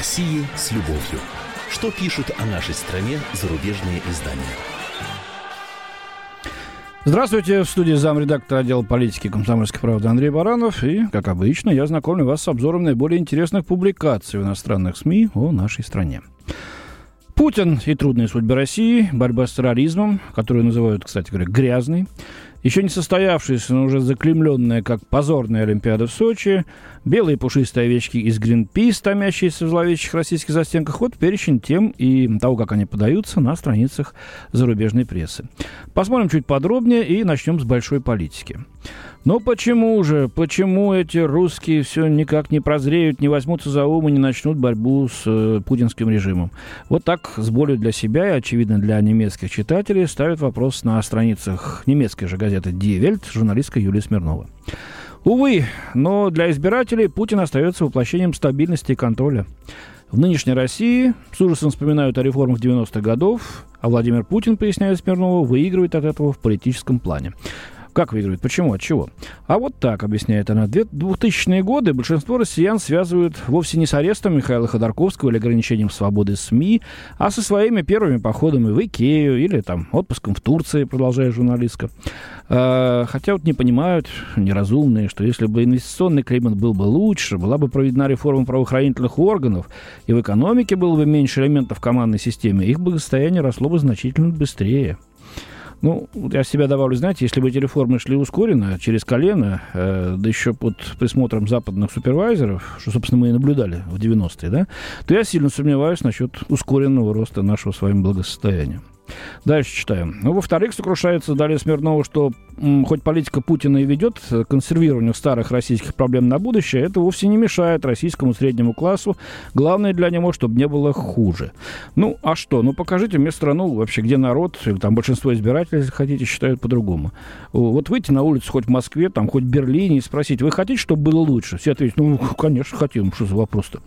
России с любовью. Что пишут о нашей стране зарубежные издания? Здравствуйте, в студии замредактора отдела политики комсомольской правды Андрей Баранов. И, как обычно, я знакомлю вас с обзором наиболее интересных публикаций в иностранных СМИ о нашей стране. Путин и трудные судьбы России, борьба с терроризмом, которую называют, кстати говоря, грязной, еще не состоявшаяся, но уже заклемленная как позорная Олимпиада в Сочи, белые пушистые овечки из Гринпис, томящиеся в зловещих российских застенках, вот перечень тем и того, как они подаются на страницах зарубежной прессы. Посмотрим чуть подробнее и начнем с большой политики. Но почему же, почему эти русские все никак не прозреют, не возьмутся за ум и не начнут борьбу с э, путинским режимом? Вот так с болью для себя и, очевидно, для немецких читателей ставят вопрос на страницах немецкой же газеты «Die Welt» журналистка Юлия Смирнова. Увы, но для избирателей Путин остается воплощением стабильности и контроля. В нынешней России с ужасом вспоминают о реформах 90-х годов, а Владимир Путин, поясняет Смирнова, выигрывает от этого в политическом плане. Как выигрывает? Почему? От чего? А вот так, объясняет она. В 2000-е годы большинство россиян связывают вовсе не с арестом Михаила Ходорковского или ограничением свободы СМИ, а со своими первыми походами в Икею или там отпуском в Турции, продолжает журналистка. А, хотя вот не понимают неразумные, что если бы инвестиционный климат был бы лучше, была бы проведена реформа правоохранительных органов, и в экономике было бы меньше элементов в командной системе, их благосостояние росло бы значительно быстрее. Ну, я себя добавлю, знаете, если бы эти реформы шли ускоренно, через колено, э, да еще под присмотром западных супервайзеров, что, собственно, мы и наблюдали в 90-е, да, то я сильно сомневаюсь насчет ускоренного роста нашего с вами благосостояния. Дальше читаем. Ну, во-вторых, сокрушается далее Смирнова, что м, хоть политика Путина и ведет к консервированию старых российских проблем на будущее, это вовсе не мешает российскому среднему классу. Главное для него, чтобы не было хуже. Ну, а что? Ну, покажите мне страну вообще, где народ, или там большинство избирателей, если хотите, считают по-другому. Вот выйти на улицу хоть в Москве, там, хоть в Берлине и спросить, вы хотите, чтобы было лучше? Все ответят, ну, конечно, хотим. Что за вопрос-то?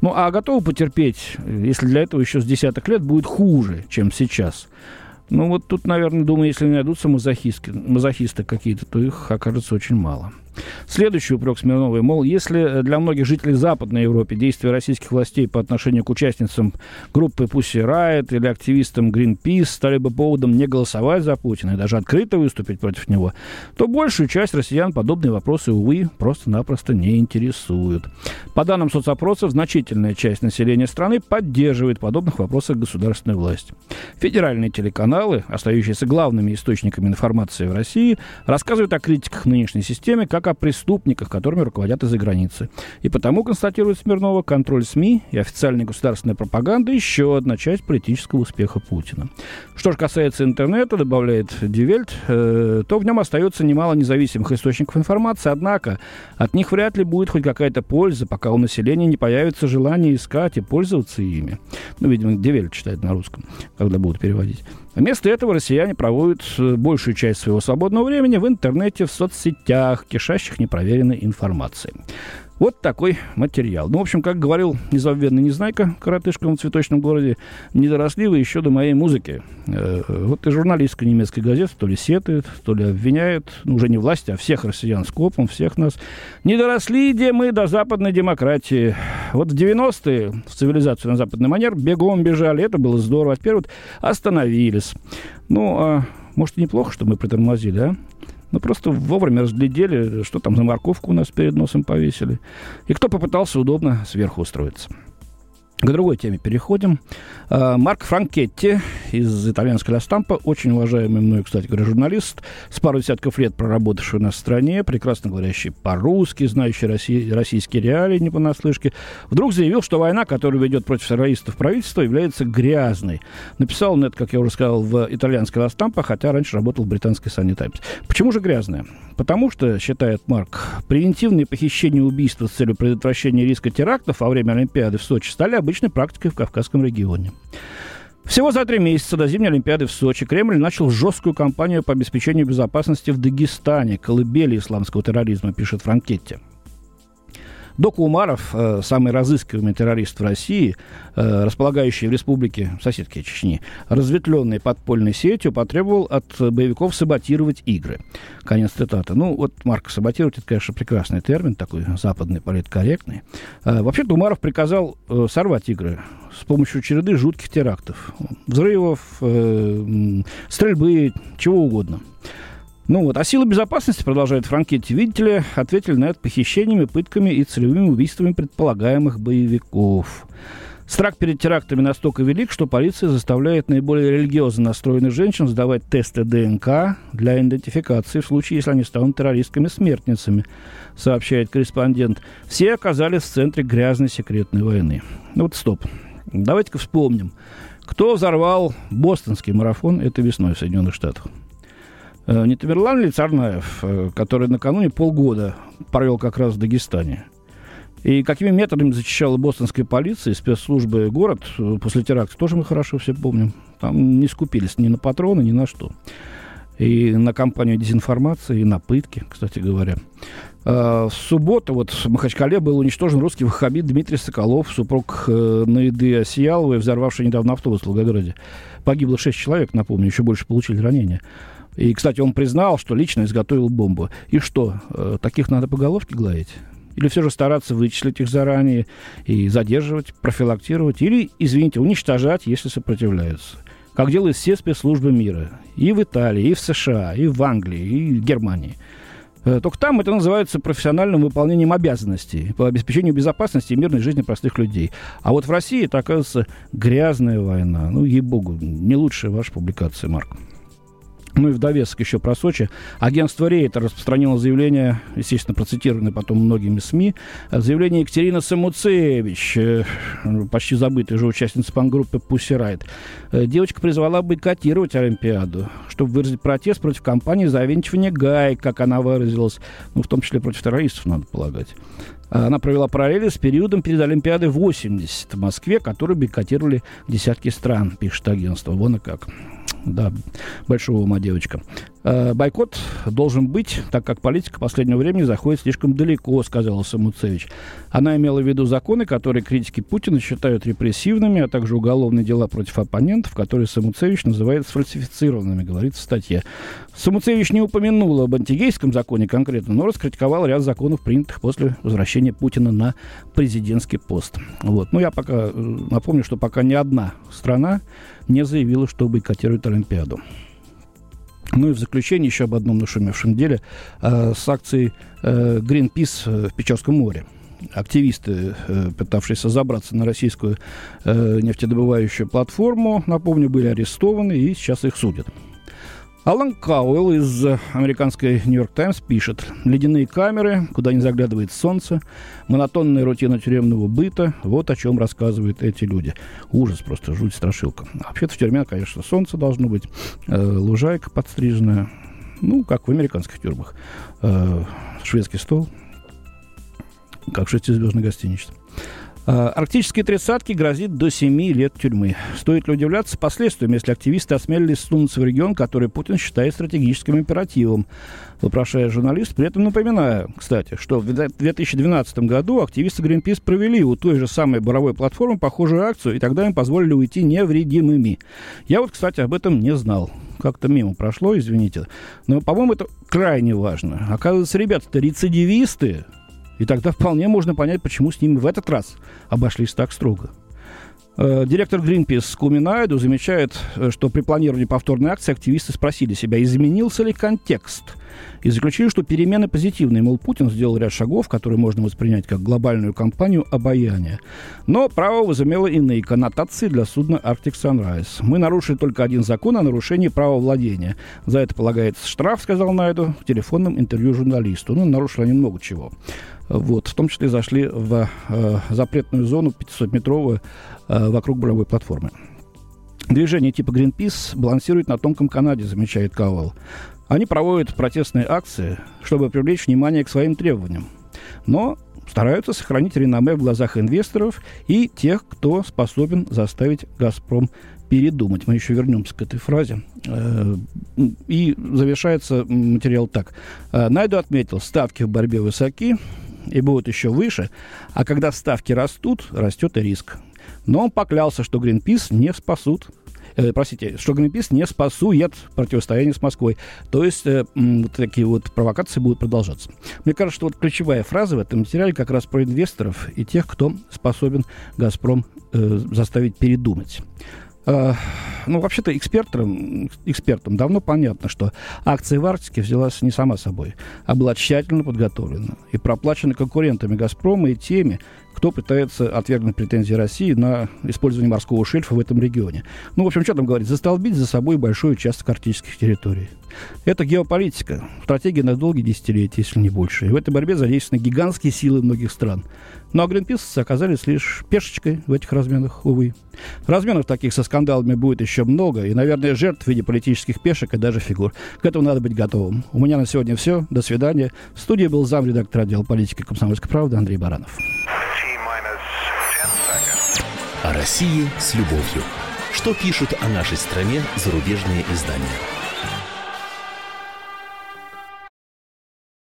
Ну, а готовы потерпеть, если для этого еще с десяток лет будет хуже, чем сейчас? Ну, вот тут, наверное, думаю, если найдутся мазохисты, мазохисты какие-то, то их окажется очень мало. Следующий упрек Смирновой, мол, если для многих жителей Западной Европы действия российских властей по отношению к участницам группы Pussy Riot или активистам Greenpeace стали бы поводом не голосовать за Путина и даже открыто выступить против него, то большую часть россиян подобные вопросы, увы, просто-напросто не интересуют. По данным соцопросов, значительная часть населения страны поддерживает подобных вопросах государственную власть. Федеральные телеканалы, остающиеся главными источниками информации в России, рассказывают о критиках нынешней системы как о преступниках, которыми руководят из-за границы. И потому, констатирует Смирнова, контроль СМИ и официальная государственная пропаганда – еще одна часть политического успеха Путина. Что же касается интернета, добавляет Дивельт, э, то в нем остается немало независимых источников информации, однако от них вряд ли будет хоть какая-то польза, пока у населения не появится желание искать и пользоваться ими. Ну, видимо, Дивельт читает на русском, когда будут переводить. Вместо этого россияне проводят э, большую часть своего свободного времени в интернете, в соцсетях, кишащих непроверенной информацией. Вот такой материал. Ну, в общем, как говорил незабвенный Незнайка, коротышка в цветочном городе, не доросли вы еще до моей музыки. Э, вот и журналистка немецкой газеты то ли сетует, то ли обвиняет, ну, уже не власти, а всех россиян скопом, всех нас. Не доросли где мы до западной демократии. Вот в 90-е в цивилизацию на западный манер бегом бежали, это было здорово. А теперь вот остановились. Ну, а может, и неплохо, что мы притормозили, а? Ну, просто вовремя разглядели, что там за морковку у нас перед носом повесили. И кто попытался удобно сверху устроиться. К другой теме переходим. А, Марк Франкетти из итальянской Ла Стампа, очень уважаемый мной, кстати говоря, журналист, с пару десятков лет проработавший в стране, прекрасно говорящий по-русски, знающий россий, российские реалии не понаслышке, вдруг заявил, что война, которую ведет против террористов правительство, является грязной. Написал он это, как я уже сказал, в итальянской Ла Стампа, хотя раньше работал в британской Sunny Times. Почему же грязная? Потому что, считает Марк, превентивные похищения и убийства с целью предотвращения риска терактов во время Олимпиады в Сочи стали обычной практикой в Кавказском регионе. Всего за три месяца до зимней Олимпиады в Сочи Кремль начал жесткую кампанию по обеспечению безопасности в Дагестане, колыбели исламского терроризма, пишет Франкетти. Дока Умаров, э, самый разыскиваемый террорист в России, э, располагающий в республике соседки Чечни, разветвленной подпольной сетью, потребовал от боевиков саботировать игры. Конец цитаты. Ну, вот, Марк, саботировать, это, конечно, прекрасный термин, такой западный, политкорректный. Э, вообще-то Умаров приказал сорвать игры с помощью череды жутких терактов. Взрывов, э, стрельбы, чего угодно. Ну вот, а силы безопасности, продолжает Франкетти, видите ли, ответили на это похищениями, пытками и целевыми убийствами предполагаемых боевиков. Страх перед терактами настолько велик, что полиция заставляет наиболее религиозно настроенных женщин сдавать тесты ДНК для идентификации в случае, если они станут террористками-смертницами, сообщает корреспондент. Все оказались в центре грязной секретной войны. Ну вот стоп. Давайте-ка вспомним, кто взорвал бостонский марафон этой весной в Соединенных Штатах. Э, не Тамерлан ли Царнаев, э, который накануне полгода провел как раз в Дагестане? И какими методами зачищала бостонская полиция и спецслужбы город э, после теракта, тоже мы хорошо все помним. Там не скупились ни на патроны, ни на что. И на кампанию дезинформации, и на пытки, кстати говоря. В субботу вот в Махачкале был уничтожен русский ваххабит Дмитрий Соколов, супруг Наиды Осияловой, взорвавший недавно автобус в Волгограде. Погибло шесть человек, напомню, еще больше получили ранения. И, кстати, он признал, что лично изготовил бомбу. И что, э, таких надо по головке гладить? Или все же стараться вычислить их заранее и задерживать, профилактировать? Или, извините, уничтожать, если сопротивляются? Как делают все спецслужбы мира. И в Италии, и в США, и в Англии, и в Германии. Э, только там это называется профессиональным выполнением обязанностей по обеспечению безопасности и мирной жизни простых людей. А вот в России это, оказывается, грязная война. Ну, ей-богу, не лучшая ваша публикация, Марк. Ну и в довесок еще про Сочи. Агентство Рейтер распространило заявление, естественно, процитированное потом многими СМИ, заявление Екатерины Самуцевич, э, почти забытой же участницы пангруппы Pussy Riot. Э, девочка призвала бойкотировать Олимпиаду, чтобы выразить протест против компании завинчивания гай, как она выразилась, ну, в том числе против террористов, надо полагать. Она провела параллели с периодом перед Олимпиадой 80 в Москве, который бойкотировали десятки стран, пишет агентство. Вон и как да, большого ума девочка. Э, бойкот должен быть, так как политика последнего времени заходит слишком далеко, сказала Самуцевич. Она имела в виду законы, которые критики Путина считают репрессивными, а также уголовные дела против оппонентов, которые Самуцевич называет сфальсифицированными, говорит в статье. Самуцевич не упомянула об антигейском законе конкретно, но раскритиковала ряд законов, принятых после возвращения Путина на президентский пост. Вот. Ну, я пока э, напомню, что пока ни одна страна не заявила, что бойкотирует Олимпиаду. Ну и в заключение еще об одном нашумевшем деле э, с акцией э, Greenpeace в Печорском море. Активисты, э, пытавшиеся забраться на российскую э, нефтедобывающую платформу, напомню, были арестованы и сейчас их судят. Алан Кауэлл из американской «Нью-Йорк Таймс» пишет «Ледяные камеры, куда не заглядывает солнце, монотонная рутина тюремного быта – вот о чем рассказывают эти люди. Ужас просто, жуть, страшилка. Вообще-то в тюрьме, конечно, солнце должно быть, э, лужайка подстриженная, ну, как в американских тюрьмах, э, шведский стол, как в шестизвездной гостинице. А, арктические тридцатки грозит до 7 лет тюрьмы. Стоит ли удивляться последствиям, если активисты осмелились сунуться в регион, который Путин считает стратегическим императивом? Вопрошая журналист, при этом напоминаю, кстати, что в 2012 году активисты Greenpeace провели у той же самой буровой платформы похожую акцию, и тогда им позволили уйти невредимыми. Я вот, кстати, об этом не знал. Как-то мимо прошло, извините. Но, по-моему, это крайне важно. Оказывается, ребята-то рецидивисты, и тогда вполне можно понять, почему с ними в этот раз обошлись так строго. Э, директор Greenpeace Куминайду замечает, э, что при планировании повторной акции активисты спросили себя, изменился ли контекст, и заключили, что перемены позитивные. Мол, Путин сделал ряд шагов, которые можно воспринять как глобальную кампанию обаяния. Но право возымело иные коннотации для судна Arctic Sunrise. Мы нарушили только один закон о нарушении права владения. За это полагается штраф, сказал Найду в телефонном интервью журналисту. Ну, нарушили они много чего. Вот, в том числе зашли в э, запретную зону 500-метровую э, вокруг буровой платформы. Движение типа Greenpeace балансирует на тонком канаде, замечает Кауэлл. Они проводят протестные акции, чтобы привлечь внимание к своим требованиям. Но стараются сохранить реноме в глазах инвесторов и тех, кто способен заставить «Газпром» передумать. Мы еще вернемся к этой фразе. Э, и завершается материал так. Найду отметил, ставки в борьбе высоки, и будут еще выше, а когда ставки растут, растет и риск. Но он поклялся, что Гринпис не спасут э, простите, что Гринпис не спасует противостояние с Москвой. То есть э, вот такие вот провокации будут продолжаться. Мне кажется, что вот ключевая фраза в этом материале как раз про инвесторов и тех, кто способен «Газпром» э, заставить передумать. Э, ну, вообще-то экспертам, экспертам давно понятно, что акция в Арктике взялась не сама собой, а была тщательно подготовлена и проплачена конкурентами «Газпрома» и теми, кто пытается отвергнуть претензии России на использование морского шельфа в этом регионе. Ну, в общем, что там говорить? Застолбить за собой большой участок арктических территорий. Это геополитика, стратегия на долгие десятилетия, если не больше. И в этой борьбе задействованы гигантские силы многих стран. Ну, а гринписцы оказались лишь пешечкой в этих разменах, увы. Разменов таких со скандалами будет еще много, и, наверное, жертв в виде политических пешек и даже фигур. К этому надо быть готовым. У меня на сегодня все. До свидания. В студии был замредактор отдела политики комсомольской правды Андрей Баранов. О России с любовью. Что пишут о нашей стране зарубежные издания?